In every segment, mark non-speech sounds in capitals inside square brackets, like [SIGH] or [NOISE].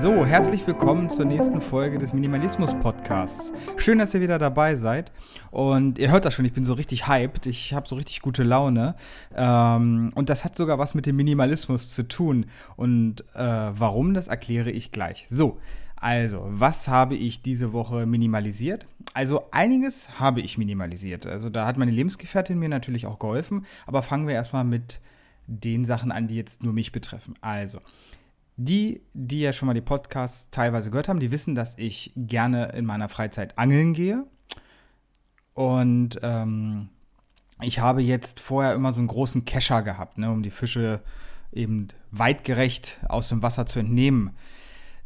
So, herzlich willkommen zur nächsten Folge des Minimalismus Podcasts. Schön, dass ihr wieder dabei seid. Und ihr hört das schon, ich bin so richtig hyped. Ich habe so richtig gute Laune. Ähm, und das hat sogar was mit dem Minimalismus zu tun. Und äh, warum, das erkläre ich gleich. So, also, was habe ich diese Woche minimalisiert? Also, einiges habe ich minimalisiert. Also, da hat meine Lebensgefährtin mir natürlich auch geholfen. Aber fangen wir erstmal mit den Sachen an, die jetzt nur mich betreffen. Also, die, die ja schon mal die Podcasts teilweise gehört haben, die wissen, dass ich gerne in meiner Freizeit angeln gehe. Und ähm, ich habe jetzt vorher immer so einen großen Kescher gehabt, ne, um die Fische eben weitgerecht aus dem Wasser zu entnehmen.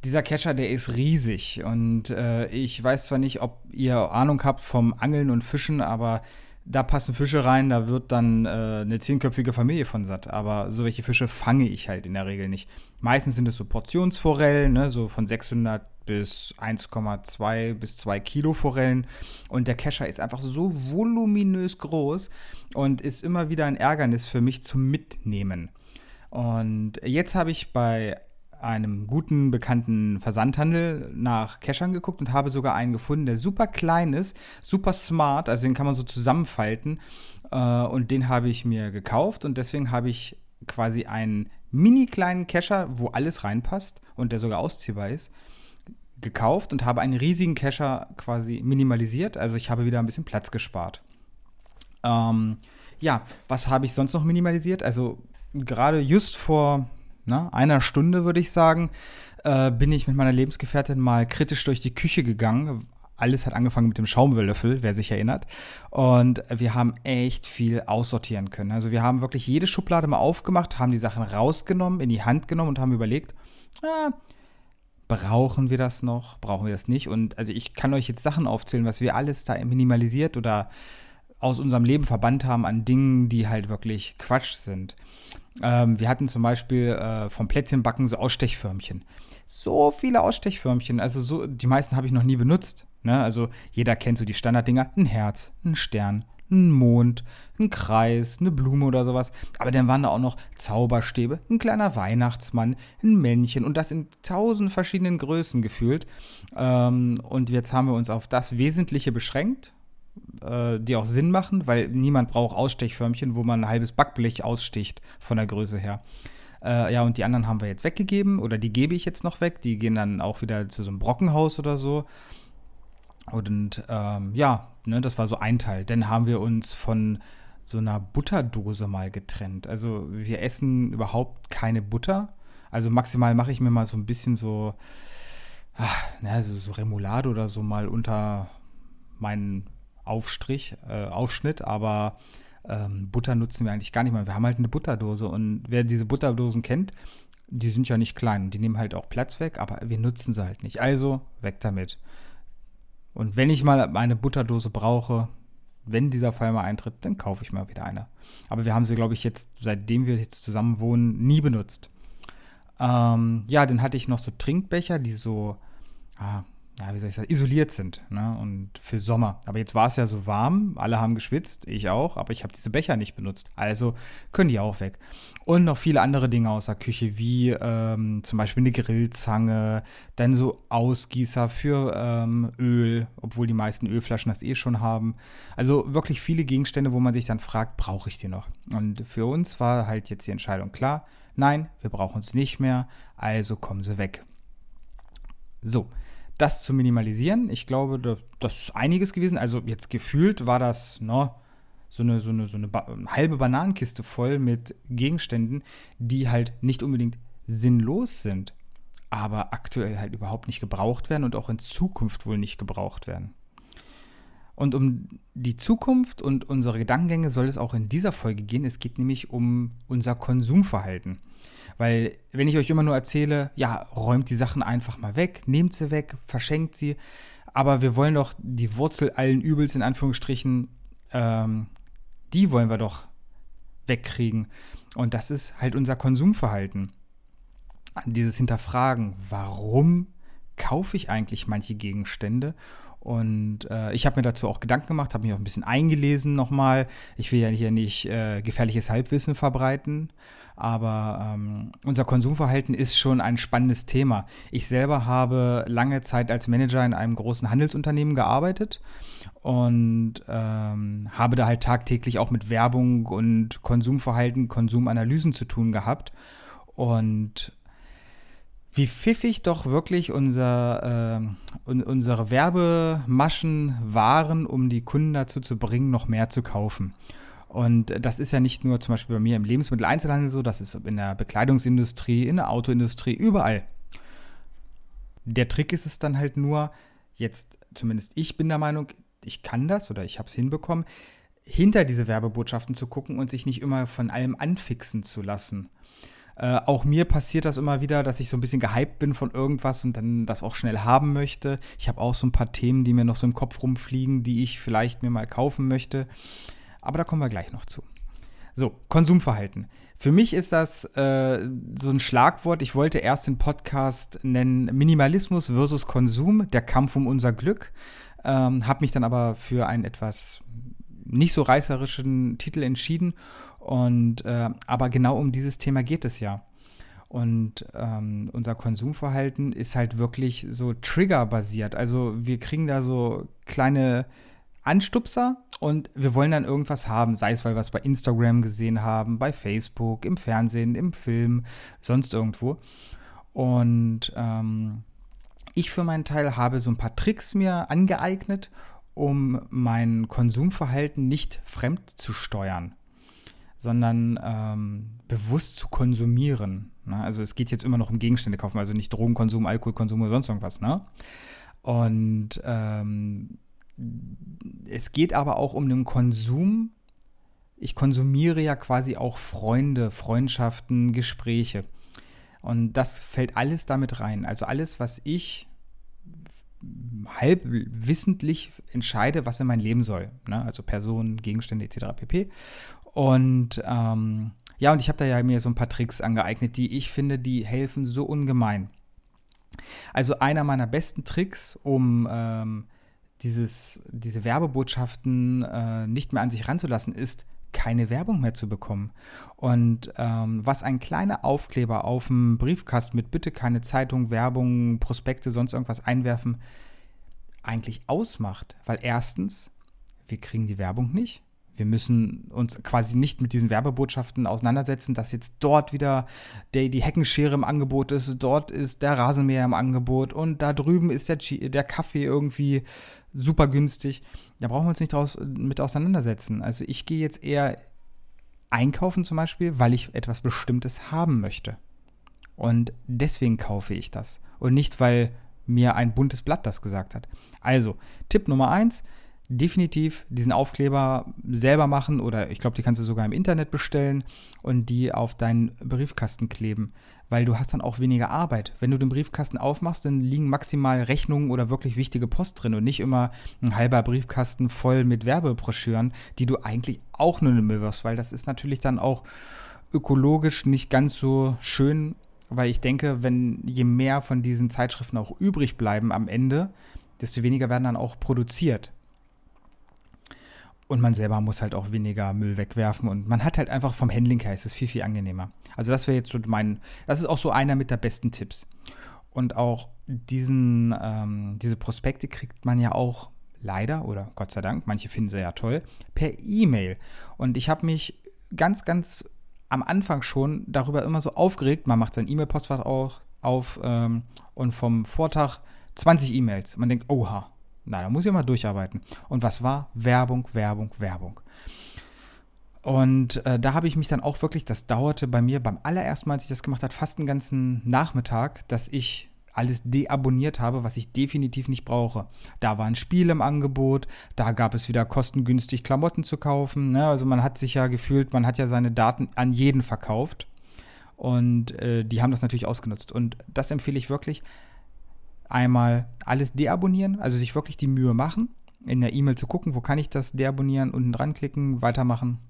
Dieser Kescher, der ist riesig und äh, ich weiß zwar nicht, ob ihr Ahnung habt vom Angeln und Fischen, aber da passen Fische rein, da wird dann äh, eine zehnköpfige Familie von satt. Aber so welche Fische fange ich halt in der Regel nicht. Meistens sind es so Portionsforellen, ne, so von 600 bis 1,2 bis 2 Kilo Forellen. Und der Kescher ist einfach so voluminös groß und ist immer wieder ein Ärgernis für mich zum Mitnehmen. Und jetzt habe ich bei einem guten, bekannten Versandhandel nach Keschern geguckt und habe sogar einen gefunden, der super klein ist, super smart, also den kann man so zusammenfalten. Äh, und den habe ich mir gekauft und deswegen habe ich quasi einen mini kleinen Kescher, wo alles reinpasst und der sogar ausziehbar ist, gekauft und habe einen riesigen Kescher quasi minimalisiert. Also ich habe wieder ein bisschen Platz gespart. Ähm, ja, was habe ich sonst noch minimalisiert? Also gerade just vor ne, einer Stunde, würde ich sagen, äh, bin ich mit meiner Lebensgefährtin mal kritisch durch die Küche gegangen. Alles hat angefangen mit dem Schaumwürlöffel, wer sich erinnert. Und wir haben echt viel aussortieren können. Also wir haben wirklich jede Schublade mal aufgemacht, haben die Sachen rausgenommen, in die Hand genommen und haben überlegt, ah, brauchen wir das noch, brauchen wir das nicht? Und also ich kann euch jetzt Sachen aufzählen, was wir alles da minimalisiert oder aus unserem Leben verbannt haben an Dingen, die halt wirklich Quatsch sind. Ähm, wir hatten zum Beispiel äh, vom Plätzchenbacken so Ausstechförmchen. So viele Ausstechförmchen, also so, die meisten habe ich noch nie benutzt. Ne? Also jeder kennt so die Standarddinger, ein Herz, ein Stern, ein Mond, ein Kreis, eine Blume oder sowas. Aber dann waren da auch noch Zauberstäbe, ein kleiner Weihnachtsmann, ein Männchen und das in tausend verschiedenen Größen gefühlt. Ähm, und jetzt haben wir uns auf das Wesentliche beschränkt äh, die auch Sinn machen, weil niemand braucht Ausstechförmchen, wo man ein halbes Backblech aussticht von der Größe her. Äh, ja, und die anderen haben wir jetzt weggegeben oder die gebe ich jetzt noch weg. Die gehen dann auch wieder zu so einem Brockenhaus oder so. Und ähm, ja, ne, das war so ein Teil. Dann haben wir uns von so einer Butterdose mal getrennt. Also wir essen überhaupt keine Butter. Also maximal mache ich mir mal so ein bisschen so, ach, na, so, so Remoulade oder so mal unter meinen Aufstrich, äh, Aufschnitt, aber ähm, Butter nutzen wir eigentlich gar nicht mehr. Wir haben halt eine Butterdose und wer diese Butterdosen kennt, die sind ja nicht klein. Die nehmen halt auch Platz weg, aber wir nutzen sie halt nicht. Also weg damit. Und wenn ich mal eine Butterdose brauche, wenn dieser Fall mal eintritt, dann kaufe ich mal wieder eine. Aber wir haben sie, glaube ich, jetzt, seitdem wir jetzt zusammen wohnen, nie benutzt. Ähm, ja, dann hatte ich noch so Trinkbecher, die so, ah, ja, wie soll ich sagen, isoliert sind ne? und für Sommer. Aber jetzt war es ja so warm, alle haben geschwitzt, ich auch, aber ich habe diese Becher nicht benutzt. Also können die auch weg. Und noch viele andere Dinge aus der Küche, wie ähm, zum Beispiel eine Grillzange, dann so Ausgießer für ähm, Öl, obwohl die meisten Ölflaschen das eh schon haben. Also wirklich viele Gegenstände, wo man sich dann fragt, brauche ich die noch? Und für uns war halt jetzt die Entscheidung klar, nein, wir brauchen es nicht mehr, also kommen sie weg. So, das zu minimalisieren. Ich glaube, das ist einiges gewesen. Also jetzt gefühlt war das ne, so eine, so eine, so eine ba halbe Bananenkiste voll mit Gegenständen, die halt nicht unbedingt sinnlos sind, aber aktuell halt überhaupt nicht gebraucht werden und auch in Zukunft wohl nicht gebraucht werden. Und um die Zukunft und unsere Gedankengänge soll es auch in dieser Folge gehen. Es geht nämlich um unser Konsumverhalten. Weil wenn ich euch immer nur erzähle, ja, räumt die Sachen einfach mal weg, nehmt sie weg, verschenkt sie, aber wir wollen doch die Wurzel allen Übels in Anführungsstrichen, ähm, die wollen wir doch wegkriegen. Und das ist halt unser Konsumverhalten. Dieses Hinterfragen, warum kaufe ich eigentlich manche Gegenstände Und äh, ich habe mir dazu auch Gedanken gemacht, habe mich auch ein bisschen eingelesen nochmal. Ich will ja hier nicht äh, gefährliches Halbwissen verbreiten, aber ähm, unser Konsumverhalten ist schon ein spannendes Thema. Ich selber habe lange Zeit als Manager in einem großen Handelsunternehmen gearbeitet und ähm, habe da halt tagtäglich auch mit Werbung und Konsumverhalten, Konsumanalysen zu tun gehabt. Und wie pfiffig doch wirklich unser, äh, unsere Werbemaschen waren, um die Kunden dazu zu bringen, noch mehr zu kaufen. Und das ist ja nicht nur zum Beispiel bei mir im Lebensmitteleinzelhandel so, das ist in der Bekleidungsindustrie, in der Autoindustrie, überall. Der Trick ist es dann halt nur, jetzt zumindest ich bin der Meinung, ich kann das oder ich habe es hinbekommen, hinter diese Werbebotschaften zu gucken und sich nicht immer von allem anfixen zu lassen. Äh, auch mir passiert das immer wieder, dass ich so ein bisschen gehypt bin von irgendwas und dann das auch schnell haben möchte. Ich habe auch so ein paar Themen, die mir noch so im Kopf rumfliegen, die ich vielleicht mir mal kaufen möchte. Aber da kommen wir gleich noch zu. So, Konsumverhalten. Für mich ist das äh, so ein Schlagwort. Ich wollte erst den Podcast nennen Minimalismus versus Konsum, der Kampf um unser Glück. Ähm, habe mich dann aber für einen etwas nicht so reißerischen Titel entschieden und äh, aber genau um dieses Thema geht es ja. Und ähm, unser Konsumverhalten ist halt wirklich so triggerbasiert. Also wir kriegen da so kleine Anstupser und wir wollen dann irgendwas haben, sei es, weil wir es bei Instagram gesehen haben, bei Facebook, im Fernsehen, im Film, sonst irgendwo. Und ähm, ich für meinen Teil habe so ein paar Tricks mir angeeignet, um mein Konsumverhalten nicht fremd zu steuern sondern ähm, bewusst zu konsumieren. Ne? Also es geht jetzt immer noch um Gegenstände kaufen, also nicht Drogenkonsum, Alkoholkonsum oder sonst irgendwas. Ne? Und ähm, es geht aber auch um den Konsum. Ich konsumiere ja quasi auch Freunde, Freundschaften, Gespräche. Und das fällt alles damit rein. Also alles, was ich halb wissentlich entscheide, was in mein Leben soll. Ne? Also Personen, Gegenstände etc. pp. Und ähm, ja, und ich habe da ja mir so ein paar Tricks angeeignet, die ich finde, die helfen so ungemein. Also einer meiner besten Tricks, um ähm, dieses, diese Werbebotschaften äh, nicht mehr an sich ranzulassen, ist, keine Werbung mehr zu bekommen. Und ähm, was ein kleiner Aufkleber auf dem Briefkasten mit bitte keine Zeitung, Werbung, Prospekte, sonst irgendwas einwerfen, eigentlich ausmacht. Weil erstens, wir kriegen die Werbung nicht. Wir müssen uns quasi nicht mit diesen Werbebotschaften auseinandersetzen, dass jetzt dort wieder der, die Heckenschere im Angebot ist, dort ist der Rasenmäher im Angebot und da drüben ist der, der Kaffee irgendwie super günstig. Da brauchen wir uns nicht draus, mit auseinandersetzen. Also ich gehe jetzt eher einkaufen zum Beispiel, weil ich etwas Bestimmtes haben möchte. Und deswegen kaufe ich das. Und nicht, weil mir ein buntes Blatt das gesagt hat. Also, Tipp Nummer eins, definitiv diesen Aufkleber selber machen oder ich glaube, die kannst du sogar im Internet bestellen und die auf deinen Briefkasten kleben, weil du hast dann auch weniger Arbeit. Wenn du den Briefkasten aufmachst, dann liegen maximal Rechnungen oder wirklich wichtige Post drin und nicht immer ein halber Briefkasten voll mit Werbebroschüren, die du eigentlich auch nur Müll wirst, weil das ist natürlich dann auch ökologisch nicht ganz so schön, weil ich denke, wenn je mehr von diesen Zeitschriften auch übrig bleiben am Ende, desto weniger werden dann auch produziert. Und man selber muss halt auch weniger Müll wegwerfen und man hat halt einfach vom Handling her ist es viel, viel angenehmer. Also das wäre jetzt so mein, das ist auch so einer mit der besten Tipps. Und auch diesen, ähm, diese Prospekte kriegt man ja auch leider oder Gott sei Dank, manche finden sie ja toll, per E-Mail. Und ich habe mich ganz, ganz am Anfang schon darüber immer so aufgeregt, man macht sein E-Mail-Postfach auch auf ähm, und vom Vortag 20 E-Mails. Man denkt, oha, na, da muss ich mal durcharbeiten. Und was war? Werbung, Werbung, Werbung. Und äh, da habe ich mich dann auch wirklich, das dauerte bei mir beim allerersten Mal, als ich das gemacht habe, fast einen ganzen Nachmittag, dass ich alles deabonniert habe, was ich definitiv nicht brauche. Da war ein Spiel im Angebot, da gab es wieder kostengünstig Klamotten zu kaufen. Ne? Also man hat sich ja gefühlt, man hat ja seine Daten an jeden verkauft. Und äh, die haben das natürlich ausgenutzt. Und das empfehle ich wirklich einmal alles deabonnieren, also sich wirklich die Mühe machen, in der E-Mail zu gucken, wo kann ich das deabonnieren, unten dran klicken, weitermachen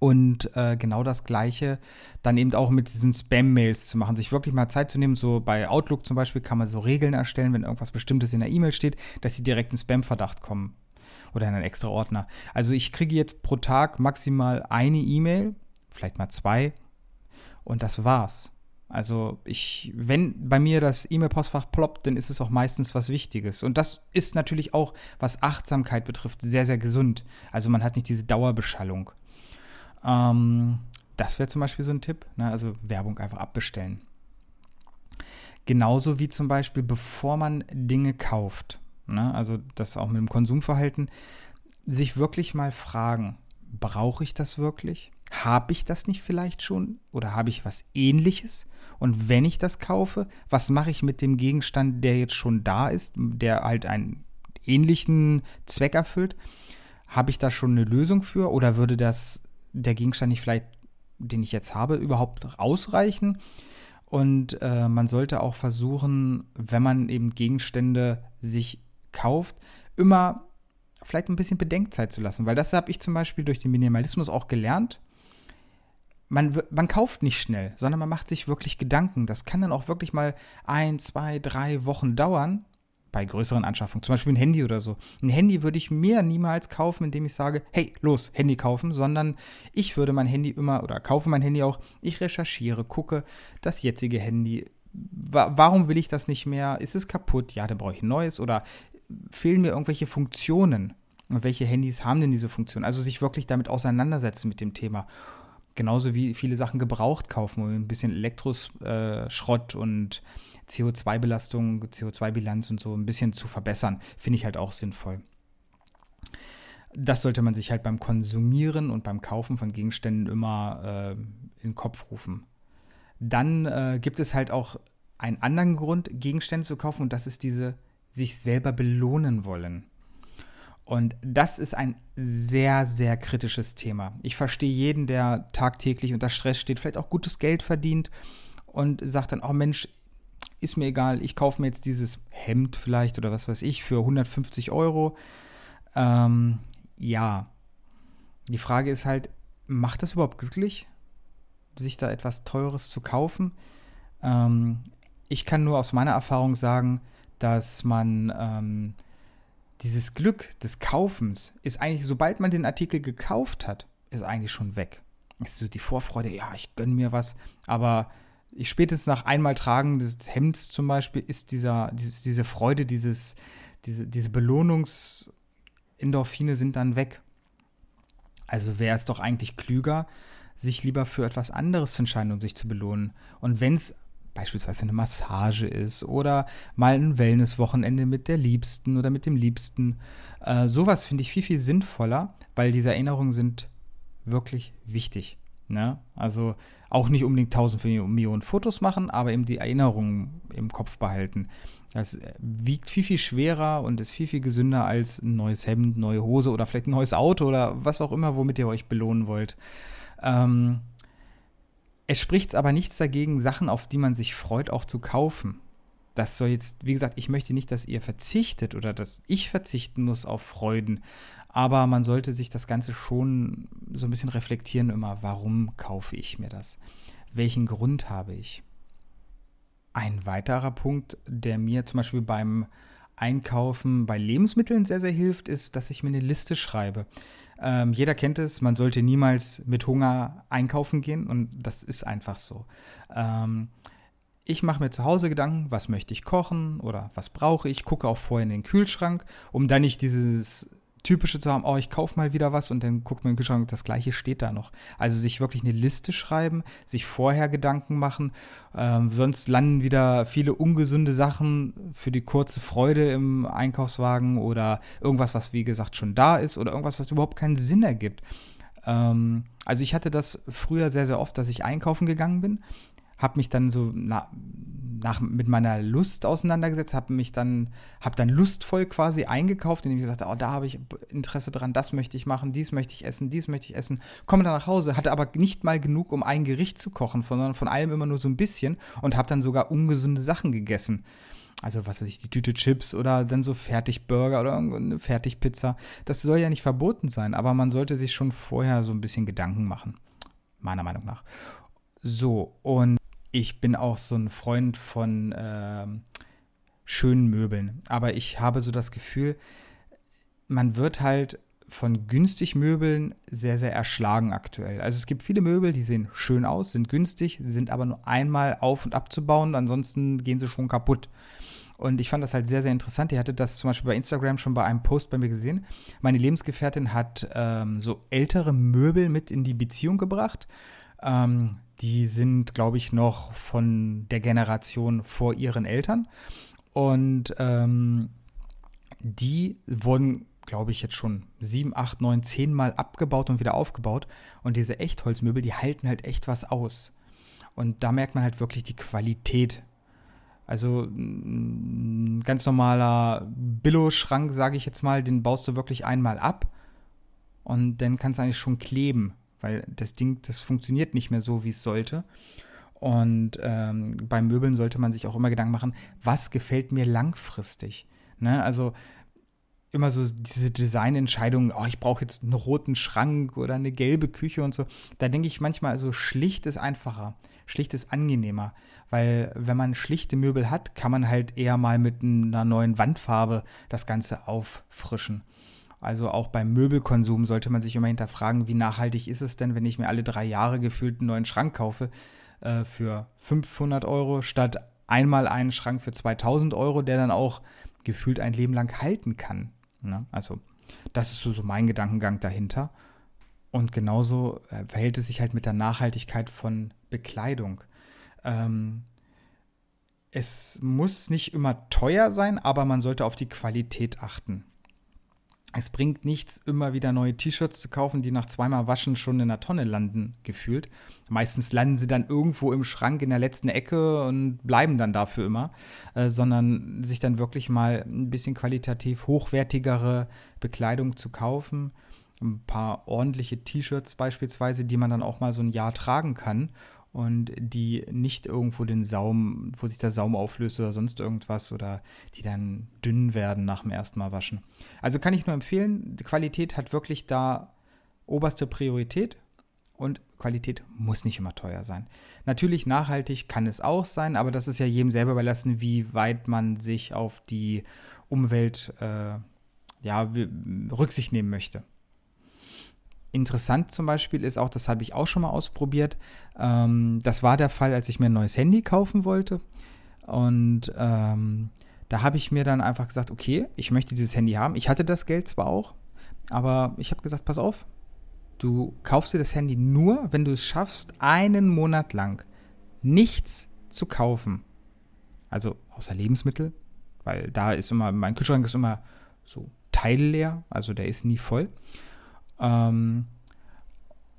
Und äh, genau das Gleiche dann eben auch mit diesen Spam-Mails zu machen, sich wirklich mal Zeit zu nehmen. So bei Outlook zum Beispiel kann man so Regeln erstellen, wenn irgendwas Bestimmtes in der E-Mail steht, dass sie direkt in Spam-Verdacht kommen oder in einen extra Ordner. Also ich kriege jetzt pro Tag maximal eine E-Mail, vielleicht mal zwei und das war's. Also ich, wenn bei mir das E-Mail-Postfach ploppt, dann ist es auch meistens was Wichtiges. Und das ist natürlich auch, was Achtsamkeit betrifft, sehr, sehr gesund. Also man hat nicht diese Dauerbeschallung. Ähm, das wäre zum Beispiel so ein Tipp. Ne? Also Werbung einfach abbestellen. Genauso wie zum Beispiel, bevor man Dinge kauft. Ne? Also das auch mit dem Konsumverhalten. Sich wirklich mal fragen, brauche ich das wirklich? Habe ich das nicht vielleicht schon? Oder habe ich was ähnliches? Und wenn ich das kaufe, was mache ich mit dem Gegenstand, der jetzt schon da ist, der halt einen ähnlichen Zweck erfüllt? Habe ich da schon eine Lösung für? Oder würde das der Gegenstand nicht vielleicht, den ich jetzt habe, überhaupt ausreichen? Und äh, man sollte auch versuchen, wenn man eben Gegenstände sich kauft, immer vielleicht ein bisschen Bedenkzeit zu lassen. Weil das habe ich zum Beispiel durch den Minimalismus auch gelernt man, man kauft nicht schnell, sondern man macht sich wirklich Gedanken. Das kann dann auch wirklich mal ein, zwei, drei Wochen dauern bei größeren Anschaffungen, zum Beispiel ein Handy oder so. Ein Handy würde ich mir niemals kaufen, indem ich sage, hey, los, Handy kaufen, sondern ich würde mein Handy immer oder kaufe mein Handy auch, ich recherchiere, gucke das jetzige Handy. Warum will ich das nicht mehr? Ist es kaputt? Ja, dann brauche ich ein neues oder fehlen mir irgendwelche Funktionen? Und welche Handys haben denn diese Funktion? Also sich wirklich damit auseinandersetzen mit dem Thema genauso wie viele Sachen gebraucht kaufen, um ein bisschen Elektroschrott und CO2-Belastung, CO2-Bilanz und so ein bisschen zu verbessern, finde ich halt auch sinnvoll. Das sollte man sich halt beim Konsumieren und beim Kaufen von Gegenständen immer äh, in den Kopf rufen. Dann äh, gibt es halt auch einen anderen Grund, Gegenstände zu kaufen, und das ist diese sich selber belohnen wollen. Und das ist ein sehr, sehr kritisches Thema. Ich verstehe jeden, der tagtäglich unter Stress steht, vielleicht auch gutes Geld verdient und sagt dann, oh Mensch, ist mir egal, ich kaufe mir jetzt dieses Hemd vielleicht oder was weiß ich für 150 Euro. Ähm, ja, die Frage ist halt, macht das überhaupt glücklich, sich da etwas Teures zu kaufen? Ähm, ich kann nur aus meiner Erfahrung sagen, dass man ähm, dieses Glück des Kaufens ist eigentlich, sobald man den Artikel gekauft hat, ist eigentlich schon weg. Es ist so die Vorfreude, ja, ich gönne mir was, aber ich spätestens nach einmal Tragen des Hemds zum Beispiel ist dieser, dieses, diese Freude, dieses, diese, diese Belohnungsendorphine sind dann weg. Also wäre es doch eigentlich klüger, sich lieber für etwas anderes zu entscheiden, um sich zu belohnen. Und wenn es beispielsweise eine Massage ist oder mal ein Wellnesswochenende mit der Liebsten oder mit dem Liebsten. Äh, sowas finde ich viel, viel sinnvoller, weil diese Erinnerungen sind wirklich wichtig. Ne? Also auch nicht unbedingt tausend Millionen Fotos machen, aber eben die Erinnerungen im Kopf behalten. Das wiegt viel, viel schwerer und ist viel, viel gesünder als ein neues Hemd, neue Hose oder vielleicht ein neues Auto oder was auch immer, womit ihr euch belohnen wollt. Ähm, es spricht aber nichts dagegen, Sachen, auf die man sich freut, auch zu kaufen. Das soll jetzt, wie gesagt, ich möchte nicht, dass ihr verzichtet oder dass ich verzichten muss auf Freuden. Aber man sollte sich das Ganze schon so ein bisschen reflektieren immer, warum kaufe ich mir das? Welchen Grund habe ich? Ein weiterer Punkt, der mir zum Beispiel beim Einkaufen bei Lebensmitteln sehr, sehr hilft, ist, dass ich mir eine Liste schreibe. Ähm, jeder kennt es, man sollte niemals mit Hunger einkaufen gehen und das ist einfach so. Ähm, ich mache mir zu Hause Gedanken, was möchte ich kochen oder was brauche ich, gucke auch vorher in den Kühlschrank, um dann nicht dieses typische zu haben, oh, ich kaufe mal wieder was und dann guckt man im Kühlschrank, das gleiche steht da noch. Also sich wirklich eine Liste schreiben, sich vorher Gedanken machen, ähm, sonst landen wieder viele ungesunde Sachen für die kurze Freude im Einkaufswagen oder irgendwas, was wie gesagt schon da ist oder irgendwas, was überhaupt keinen Sinn ergibt. Ähm, also ich hatte das früher sehr, sehr oft, dass ich einkaufen gegangen bin, habe mich dann so na, nach, mit meiner Lust auseinandergesetzt, habe mich dann, habe dann lustvoll quasi eingekauft, indem ich gesagt habe, oh, da habe ich Interesse dran, das möchte ich machen, dies möchte ich essen, dies möchte ich essen. Komme dann nach Hause, hatte aber nicht mal genug, um ein Gericht zu kochen, sondern von allem immer nur so ein bisschen und habe dann sogar ungesunde Sachen gegessen. Also was weiß ich, die Tüte Chips oder dann so Fertigburger oder eine Fertigpizza. Das soll ja nicht verboten sein, aber man sollte sich schon vorher so ein bisschen Gedanken machen. Meiner Meinung nach. So, und ich bin auch so ein Freund von äh, schönen Möbeln. Aber ich habe so das Gefühl, man wird halt von günstig Möbeln sehr, sehr erschlagen aktuell. Also es gibt viele Möbel, die sehen schön aus, sind günstig, sind aber nur einmal auf und abzubauen, ansonsten gehen sie schon kaputt. Und ich fand das halt sehr, sehr interessant. Ihr hattet das zum Beispiel bei Instagram schon bei einem Post bei mir gesehen. Meine Lebensgefährtin hat ähm, so ältere Möbel mit in die Beziehung gebracht. Ähm, die sind, glaube ich, noch von der Generation vor ihren Eltern. Und ähm, die wurden glaube ich, jetzt schon sieben, acht, neun, zehn Mal abgebaut und wieder aufgebaut. Und diese Echtholzmöbel, die halten halt echt was aus. Und da merkt man halt wirklich die Qualität. Also ein ganz normaler Billo-Schrank, sage ich jetzt mal, den baust du wirklich einmal ab und dann kannst du eigentlich schon kleben, weil das Ding, das funktioniert nicht mehr so, wie es sollte. Und ähm, beim Möbeln sollte man sich auch immer Gedanken machen, was gefällt mir langfristig. Ne? Also immer so diese Designentscheidungen, oh, ich brauche jetzt einen roten Schrank oder eine gelbe Küche und so. Da denke ich manchmal, also schlicht ist einfacher, schlicht ist angenehmer, weil wenn man schlichte Möbel hat, kann man halt eher mal mit einer neuen Wandfarbe das Ganze auffrischen. Also auch beim Möbelkonsum sollte man sich immer hinterfragen, wie nachhaltig ist es denn, wenn ich mir alle drei Jahre gefühlt einen neuen Schrank kaufe äh, für 500 Euro statt einmal einen Schrank für 2000 Euro, der dann auch gefühlt ein Leben lang halten kann. Ne? Also, das ist so, so mein Gedankengang dahinter. Und genauso äh, verhält es sich halt mit der Nachhaltigkeit von Bekleidung. Ähm, es muss nicht immer teuer sein, aber man sollte auf die Qualität achten es bringt nichts, immer wieder neue T-Shirts zu kaufen, die nach zweimal Waschen schon in der Tonne landen, gefühlt. Meistens landen sie dann irgendwo im Schrank in der letzten Ecke und bleiben dann dafür immer, äh, sondern sich dann wirklich mal ein bisschen qualitativ hochwertigere Bekleidung zu kaufen. Ein paar ordentliche T-Shirts beispielsweise, die man dann auch mal so ein Jahr tragen kann und die nicht irgendwo den Saum, wo sich der Saum auflöst oder sonst irgendwas oder die dann dünn werden nach dem ersten Mal waschen. Also kann ich nur empfehlen, die Qualität hat wirklich da oberste Priorität und Qualität muss nicht immer teuer sein. Natürlich nachhaltig kann es auch sein, aber das ist ja jedem selber überlassen, wie weit man sich auf die Umwelt äh, ja, Rücksicht nehmen möchte. Interessant zum Beispiel ist auch, das habe ich auch schon mal ausprobiert. Ähm, das war der Fall, als ich mir ein neues Handy kaufen wollte. Und ähm, da habe ich mir dann einfach gesagt, okay, ich möchte dieses Handy haben. Ich hatte das Geld zwar auch, aber ich habe gesagt, pass auf, du kaufst dir das Handy nur, wenn du es schaffst, einen Monat lang nichts zu kaufen. Also außer Lebensmittel, weil da ist immer, mein Kühlschrank ist immer so teilleer, also der ist nie voll. Ähm,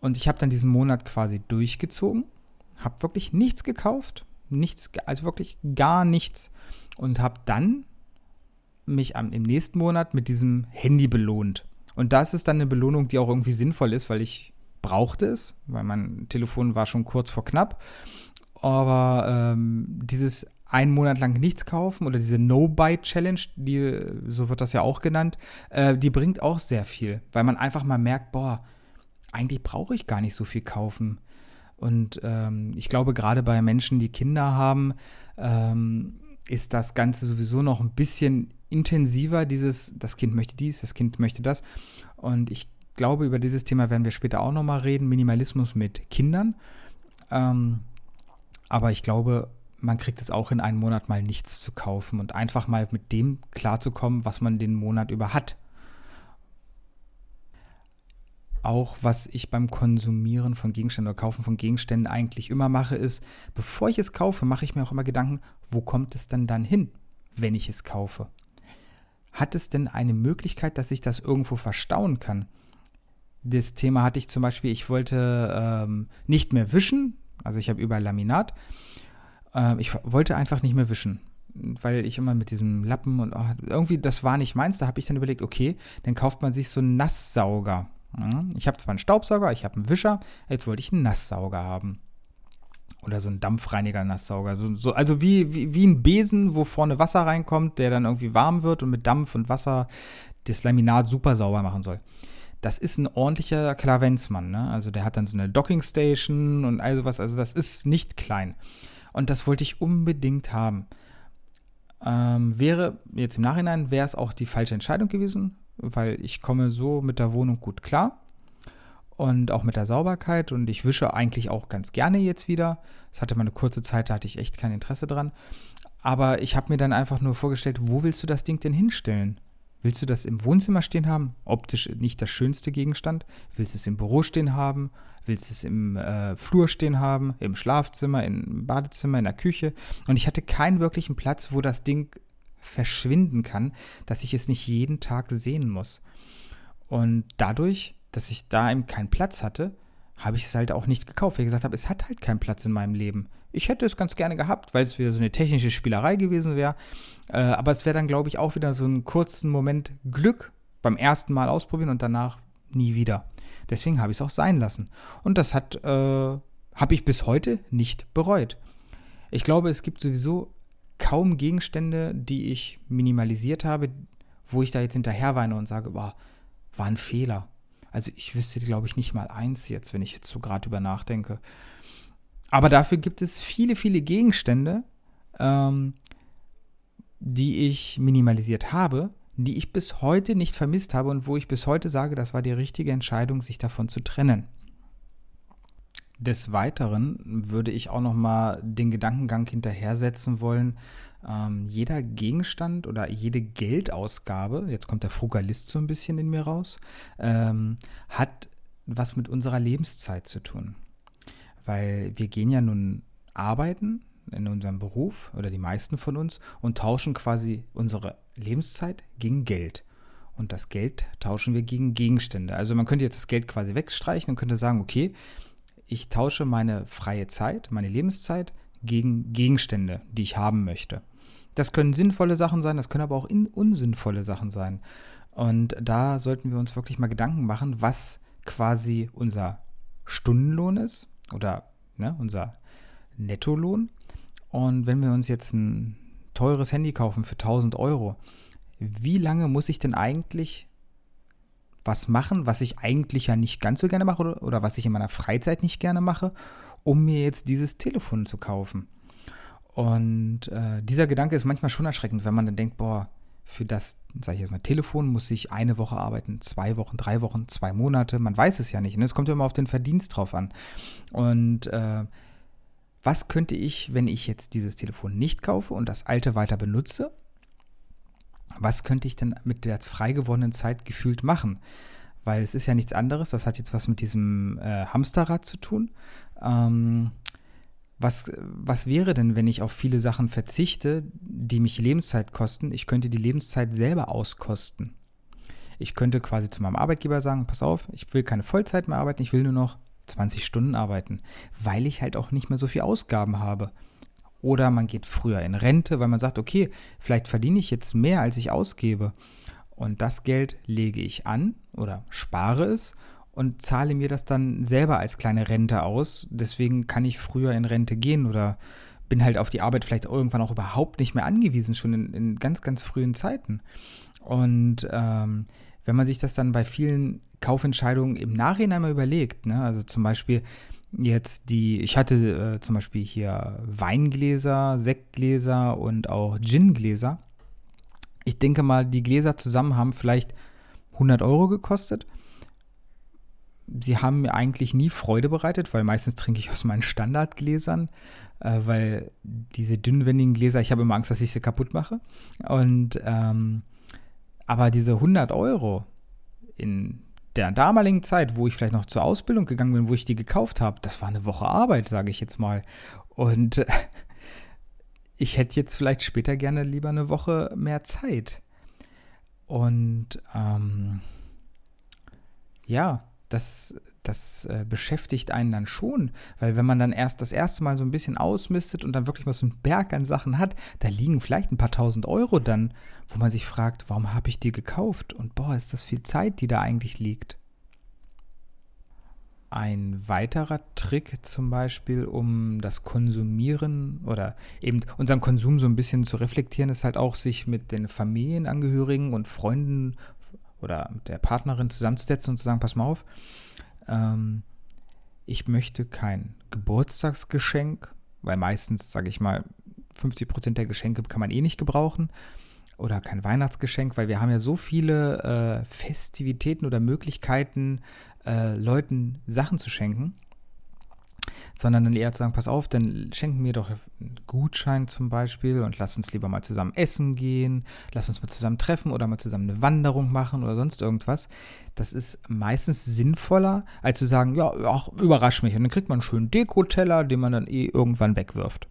und ich habe dann diesen Monat quasi durchgezogen, habe wirklich nichts gekauft, nichts, also wirklich gar nichts und habe dann mich am, im nächsten Monat mit diesem Handy belohnt. Und das ist dann eine Belohnung, die auch irgendwie sinnvoll ist, weil ich brauchte es, weil mein Telefon war schon kurz vor knapp. Aber ähm, dieses einen Monat lang nichts kaufen oder diese No-Buy-Challenge, die, so wird das ja auch genannt, äh, die bringt auch sehr viel, weil man einfach mal merkt, boah, eigentlich brauche ich gar nicht so viel kaufen. Und ähm, ich glaube, gerade bei Menschen, die Kinder haben, ähm, ist das Ganze sowieso noch ein bisschen intensiver, dieses, das Kind möchte dies, das Kind möchte das. Und ich glaube, über dieses Thema werden wir später auch nochmal reden, Minimalismus mit Kindern. Ähm, aber ich glaube, man kriegt es auch in einem Monat mal nichts zu kaufen und einfach mal mit dem klarzukommen, was man den Monat über hat. Auch was ich beim Konsumieren von Gegenständen oder Kaufen von Gegenständen eigentlich immer mache, ist, bevor ich es kaufe, mache ich mir auch immer Gedanken, wo kommt es denn dann hin, wenn ich es kaufe? Hat es denn eine Möglichkeit, dass ich das irgendwo verstauen kann? Das Thema hatte ich zum Beispiel, ich wollte ähm, nicht mehr wischen, also ich habe überall Laminat äh, ich wollte einfach nicht mehr wischen, weil ich immer mit diesem Lappen und oh, irgendwie, das war nicht meins. Da habe ich dann überlegt, okay, dann kauft man sich so einen Nasssauger. Ich habe zwar einen Staubsauger, ich habe einen Wischer, jetzt wollte ich einen Nasssauger haben. Oder so ein Dampfreiniger Nasssauger. So, so, also wie, wie, wie ein Besen, wo vorne Wasser reinkommt, der dann irgendwie warm wird und mit Dampf und Wasser das Laminat super sauber machen soll. Das ist ein ordentlicher Klavenzmann. Ne? Also der hat dann so eine Dockingstation und all sowas. Also das ist nicht klein. Und das wollte ich unbedingt haben. Ähm, wäre jetzt im Nachhinein, wäre es auch die falsche Entscheidung gewesen, weil ich komme so mit der Wohnung gut klar und auch mit der Sauberkeit und ich wische eigentlich auch ganz gerne jetzt wieder. Es hatte mal eine kurze Zeit, da hatte ich echt kein Interesse dran. Aber ich habe mir dann einfach nur vorgestellt, wo willst du das Ding denn hinstellen? Willst du das im Wohnzimmer stehen haben? Optisch nicht der schönste Gegenstand. Willst du es im Büro stehen haben? Willst du es im äh, Flur stehen haben? Im Schlafzimmer, im Badezimmer, in der Küche? Und ich hatte keinen wirklichen Platz, wo das Ding verschwinden kann, dass ich es nicht jeden Tag sehen muss. Und dadurch dass ich da eben keinen Platz hatte, habe ich es halt auch nicht gekauft, ich gesagt habe, es hat halt keinen Platz in meinem Leben. Ich hätte es ganz gerne gehabt, weil es wieder so eine technische Spielerei gewesen wäre. Äh, aber es wäre dann, glaube ich, auch wieder so einen kurzen Moment Glück beim ersten Mal ausprobieren und danach nie wieder. Deswegen habe ich es auch sein lassen. Und das hat, äh, habe ich bis heute nicht bereut. Ich glaube, es gibt sowieso kaum Gegenstände, die ich minimalisiert habe, wo ich da jetzt hinterher weine und sage, boah, war ein Fehler. Also ich wüsste, glaube ich, nicht mal eins jetzt, wenn ich jetzt so gerade über nachdenke. Aber dafür gibt es viele, viele Gegenstände, ähm, die ich minimalisiert habe, die ich bis heute nicht vermisst habe und wo ich bis heute sage, das war die richtige Entscheidung, sich davon zu trennen. Des Weiteren würde ich auch noch mal den Gedankengang hinterhersetzen wollen, ähm, jeder Gegenstand oder jede Geldausgabe, jetzt kommt der Frugalist so ein bisschen in mir raus, ähm, hat was mit unserer Lebenszeit zu tun. Weil wir gehen ja nun arbeiten in unserem Beruf oder die meisten von uns und tauschen quasi unsere Lebenszeit gegen Geld. Und das Geld tauschen wir gegen Gegenstände. Also man könnte jetzt das Geld quasi wegstreichen und könnte sagen, okay, ich tausche meine freie Zeit, meine Lebenszeit gegen Gegenstände, die ich haben möchte. Das können sinnvolle Sachen sein, das können aber auch unsinnvolle Sachen sein. Und da sollten wir uns wirklich mal Gedanken machen, was quasi unser Stundenlohn ist oder ne, unser Nettolohn. Und wenn wir uns jetzt ein teures Handy kaufen für 1000 Euro, wie lange muss ich denn eigentlich was machen, was ich eigentlich ja nicht ganz so gerne mache oder, oder was ich in meiner Freizeit nicht gerne mache, um mir jetzt dieses Telefon zu kaufen? Und äh, dieser Gedanke ist manchmal schon erschreckend, wenn man dann denkt, boah, für das, sage ich jetzt mal, Telefon muss ich eine Woche arbeiten, zwei Wochen, drei Wochen, zwei Monate. Man weiß es ja nicht. Und es kommt ja immer auf den Verdienst drauf an. Und äh, was könnte ich, wenn ich jetzt dieses Telefon nicht kaufe und das alte weiter benutze, was könnte ich denn mit der frei gewonnenen Zeit gefühlt machen? Weil es ist ja nichts anderes, das hat jetzt was mit diesem äh, Hamsterrad zu tun. Ähm, was, was wäre denn, wenn ich auf viele Sachen verzichte, die mich Lebenszeit kosten? Ich könnte die Lebenszeit selber auskosten. Ich könnte quasi zu meinem Arbeitgeber sagen, pass auf, ich will keine Vollzeit mehr arbeiten, ich will nur noch 20 Stunden arbeiten, weil ich halt auch nicht mehr so viel Ausgaben habe. Oder man geht früher in Rente, weil man sagt, okay, vielleicht verdiene ich jetzt mehr, als ich ausgebe. Und das Geld lege ich an oder spare es und zahle mir das dann selber als kleine Rente aus. Deswegen kann ich früher in Rente gehen oder bin halt auf die Arbeit vielleicht irgendwann auch überhaupt nicht mehr angewiesen, schon in, in ganz, ganz frühen Zeiten. Und ähm, wenn man sich das dann bei vielen Kaufentscheidungen im Nachhinein mal überlegt, ne, also zum Beispiel jetzt die, ich hatte äh, zum Beispiel hier Weingläser, Sektgläser und auch Gingläser. Ich denke mal, die Gläser zusammen haben vielleicht 100 Euro gekostet sie haben mir eigentlich nie Freude bereitet, weil meistens trinke ich aus meinen Standardgläsern, äh, weil diese dünnwendigen Gläser, ich habe immer Angst, dass ich sie kaputt mache. Und ähm, aber diese 100 Euro in der damaligen Zeit, wo ich vielleicht noch zur Ausbildung gegangen bin, wo ich die gekauft habe, das war eine Woche Arbeit, sage ich jetzt mal. Und ich hätte jetzt vielleicht später gerne lieber eine Woche mehr Zeit. Und ähm, ja, das, das äh, beschäftigt einen dann schon, weil wenn man dann erst das erste Mal so ein bisschen ausmistet und dann wirklich mal so einen Berg an Sachen hat, da liegen vielleicht ein paar tausend Euro dann, wo man sich fragt, warum habe ich die gekauft? Und boah, ist das viel Zeit, die da eigentlich liegt. ein weiterer Trick zum Beispiel, um das Konsumieren oder eben unseren Konsum so ein bisschen zu reflektieren, ist halt auch, sich mit den Familienangehörigen und Freunden oder mit der Partnerin zusammenzusetzen und zu sagen, pass mal auf, ähm, ich möchte kein Geburtstagsgeschenk, weil meistens, sage ich mal, 50 Prozent der Geschenke kann man eh nicht gebrauchen oder kein Weihnachtsgeschenk, weil wir haben ja so viele äh, Festivitäten oder Möglichkeiten, äh, Leuten Sachen zu schenken, sondern dann eher zu sagen, pass auf, dann schenken mir doch einen Gutschein zum Beispiel und lass uns lieber mal zusammen essen gehen, lass uns mal zusammen treffen oder mal zusammen eine Wanderung machen oder sonst irgendwas. Das ist meistens sinnvoller, als zu sagen, ja, ach, überrasch mich. Und dann kriegt man einen schönen Dekoteller, den man dann eh irgendwann wegwirft.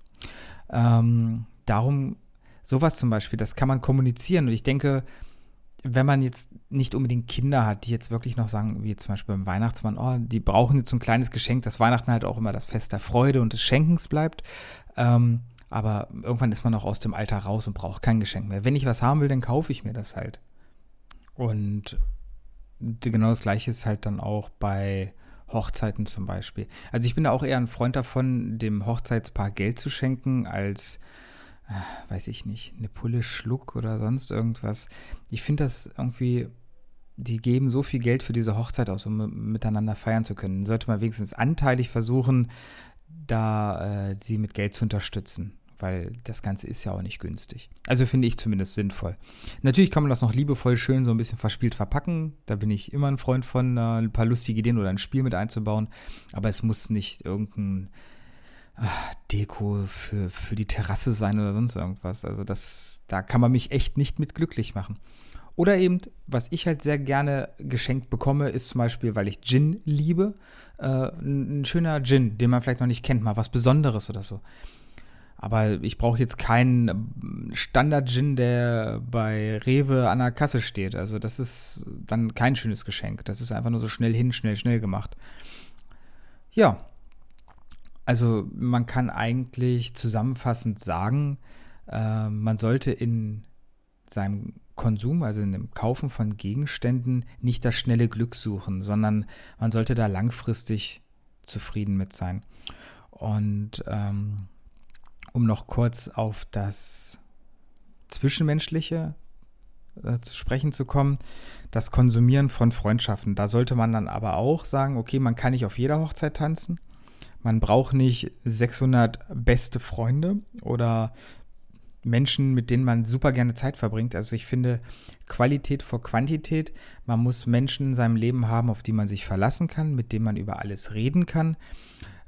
Ähm, darum, sowas zum Beispiel, das kann man kommunizieren. Und ich denke, wenn man jetzt nicht unbedingt Kinder hat, die jetzt wirklich noch sagen, wie zum Beispiel beim Weihnachtsmann, oh, die brauchen jetzt so ein kleines Geschenk, dass Weihnachten halt auch immer das Fest der Freude und des Schenkens bleibt. Ähm, aber irgendwann ist man auch aus dem Alter raus und braucht kein Geschenk mehr. Wenn ich was haben will, dann kaufe ich mir das halt. Und genau das Gleiche ist halt dann auch bei Hochzeiten zum Beispiel. Also ich bin da auch eher ein Freund davon, dem Hochzeitspaar Geld zu schenken, als weiß ich nicht, eine Pulle Schluck oder sonst irgendwas. Ich finde das irgendwie, die geben so viel Geld für diese Hochzeit aus, um miteinander feiern zu können. Sollte man wenigstens anteilig versuchen, da äh, sie mit Geld zu unterstützen, weil das Ganze ist ja auch nicht günstig. Also finde ich zumindest sinnvoll. Natürlich kann man das noch liebevoll schön so ein bisschen verspielt verpacken. Da bin ich immer ein Freund von, äh, ein paar lustige Ideen oder ein Spiel mit einzubauen. Aber es muss nicht irgendein Deko für, für die Terrasse sein oder sonst irgendwas. Also das, da kann man mich echt nicht mit glücklich machen. Oder eben, was ich halt sehr gerne geschenkt bekomme, ist zum Beispiel, weil ich Gin liebe, äh, ein, schöner Gin, den man vielleicht noch nicht kennt, mal was Besonderes oder so. Aber ich brauche jetzt keinen Standard-Gin, der bei Rewe an der Kasse steht. Also das ist dann kein schönes Geschenk. Das ist einfach nur so schnell hin, schnell, schnell gemacht. Ja, also man kann eigentlich zusammenfassend sagen, äh, man sollte in seinem Konsum, also in dem Kaufen von Gegenständen, nicht das schnelle Glück suchen, sondern man sollte da langfristig zufrieden mit sein. Und ähm, um noch kurz auf das Zwischenmenschliche äh, zu sprechen zu kommen, das Konsumieren von Freundschaften. Da sollte man dann aber auch sagen, okay, man kann nicht auf jeder Hochzeit tanzen. Man braucht nicht 600 beste Freunde oder Menschen, mit denen man super gerne Zeit verbringt. Also ich finde Qualität vor Quantität. Man muss Menschen in seinem Leben haben, auf die man sich verlassen kann, mit denen man über alles reden kann.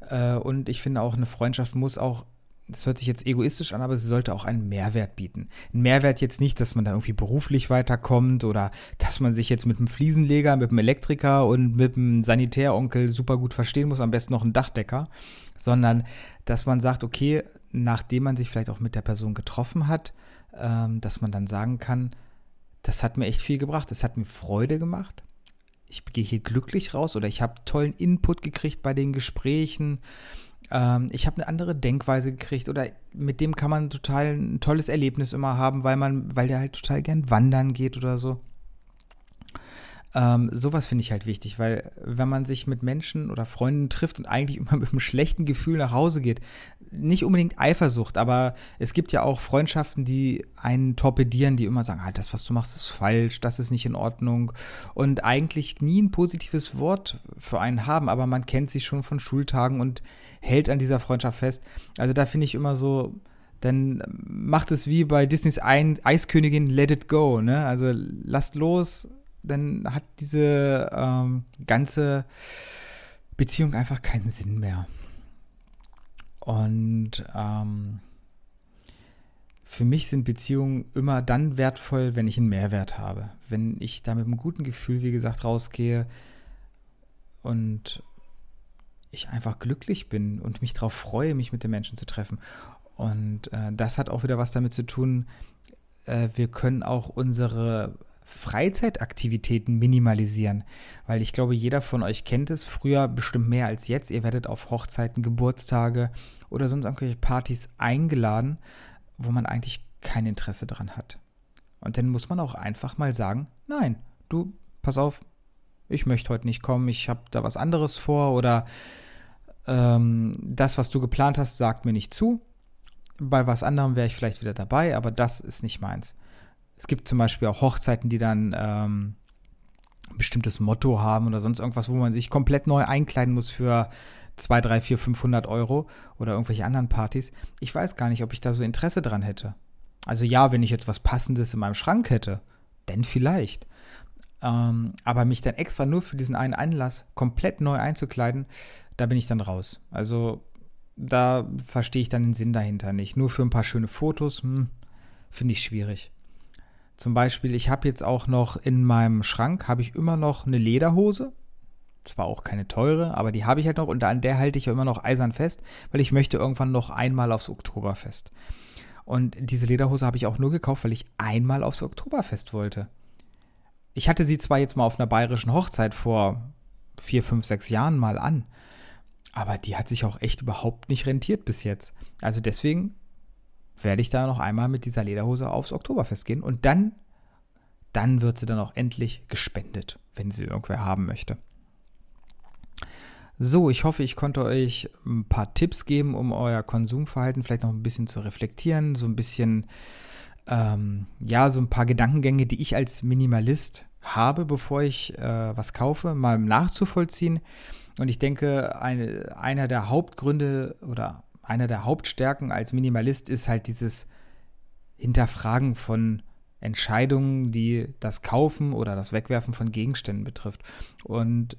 Äh, und ich finde auch, eine Freundschaft muss auch das hört sich jetzt egoistisch an, aber sie sollte auch einen Mehrwert bieten. Ein Mehrwert jetzt nicht, dass man da irgendwie beruflich weiterkommt oder dass man sich jetzt mit einem Fliesenleger, mit einem Elektriker und mit einem Sanitäronkel super gut verstehen muss, am besten noch ein Dachdecker, sondern dass man sagt, okay, nachdem man sich vielleicht auch mit der Person getroffen hat, ähm, dass man dann sagen kann, das hat mir echt viel gebracht, das hat mir Freude gemacht. Ich gehe hier glücklich raus oder ich habe tollen Input gekriegt bei den Gesprächen ähm, ich habe eine andere Denkweise gekriegt oder mit dem kann man total ein tolles Erlebnis immer haben, weil man, weil der halt total gern wandern geht oder so. Ähm, sowas finde ich halt wichtig, weil wenn man sich mit Menschen oder Freunden trifft und eigentlich [LAUGHS] immer mit einem schlechten Gefühl nach Hause geht, nicht unbedingt Eifersucht, aber es gibt ja auch Freundschaften, die einen torpedieren, die immer sagen, halt, das, was du machst, ist falsch, das ist nicht in Ordnung und eigentlich nie ein positives Wort für einen haben, aber man kennt sich schon von Schultagen und hält an dieser Freundschaft fest. Also da finde ich immer so, dann macht es wie bei Disneys Eiskönigin Let It Go, ne? Also lasst los, dann hat diese ähm, ganze Beziehung einfach keinen Sinn mehr. Und ähm, für mich sind Beziehungen immer dann wertvoll, wenn ich einen Mehrwert habe. Wenn ich da mit einem guten Gefühl, wie gesagt, rausgehe und ich einfach glücklich bin und mich darauf freue, mich mit den Menschen zu treffen. Und äh, das hat auch wieder was damit zu tun, äh, wir können auch unsere Freizeitaktivitäten minimalisieren. Weil ich glaube, jeder von euch kennt es, früher bestimmt mehr als jetzt. Ihr werdet auf Hochzeiten, Geburtstage oder sonst irgendwelche Partys eingeladen, wo man eigentlich kein Interesse daran hat. Und dann muss man auch einfach mal sagen, nein, du, pass auf, ich möchte heute nicht kommen, ich habe da was anderes vor oder ähm, das, was du geplant hast, sagt mir nicht zu. Bei was anderem wäre ich vielleicht wieder dabei, aber das ist nicht meins. Es gibt zum Beispiel auch Hochzeiten, die dann ähm, ein bestimmtes Motto haben oder sonst irgendwas, wo man sich komplett neu einkleiden muss für 2, 3, 4, 500 Euro oder irgendwelche anderen Partys. Ich weiß gar nicht, ob ich da so Interesse dran hätte. Also ja, wenn ich jetzt was Passendes in meinem Schrank hätte, denn vielleicht. Ähm, aber mich dann extra nur für diesen einen Anlass komplett neu einzukleiden, da bin ich dann raus. Also da verstehe ich dann den Sinn dahinter nicht. Nur für ein paar schöne Fotos, hm, finde ich schwierig. Zum Beispiel, ich habe jetzt auch noch in meinem Schrank, habe ich immer noch eine Lederhose. Zwar auch keine teure, aber die habe ich halt noch und an der halte ich immer noch eisern fest, weil ich möchte irgendwann noch einmal aufs Oktoberfest. Und diese Lederhose habe ich auch nur gekauft, weil ich einmal aufs Oktoberfest wollte. Ich hatte sie zwar jetzt mal auf einer bayerischen Hochzeit vor vier, fünf, sechs Jahren mal an, aber die hat sich auch echt überhaupt nicht rentiert bis jetzt. Also deswegen werde ich da noch einmal mit dieser Lederhose aufs Oktoberfest gehen und dann, dann wird sie dann auch endlich gespendet, wenn sie irgendwer haben möchte. So, ich hoffe, ich konnte euch ein paar Tipps geben, um euer Konsumverhalten vielleicht noch ein bisschen zu reflektieren, so ein bisschen, ähm, ja, so ein paar Gedankengänge, die ich als Minimalist habe, bevor ich äh, was kaufe, mal nachzuvollziehen. Und ich denke, eine, einer der Hauptgründe oder einer der Hauptstärken als Minimalist ist halt dieses Hinterfragen von Entscheidungen, die das Kaufen oder das Wegwerfen von Gegenständen betrifft. Und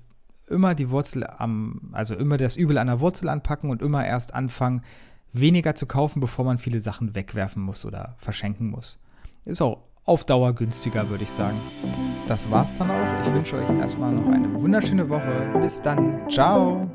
immer die Wurzel am, also immer das Übel an der Wurzel anpacken und immer erst anfangen, weniger zu kaufen, bevor man viele Sachen wegwerfen muss oder verschenken muss. Ist auch auf Dauer günstiger, würde ich sagen. Das war's dann auch. Ich wünsche euch erstmal noch eine wunderschöne Woche. Bis dann. Ciao.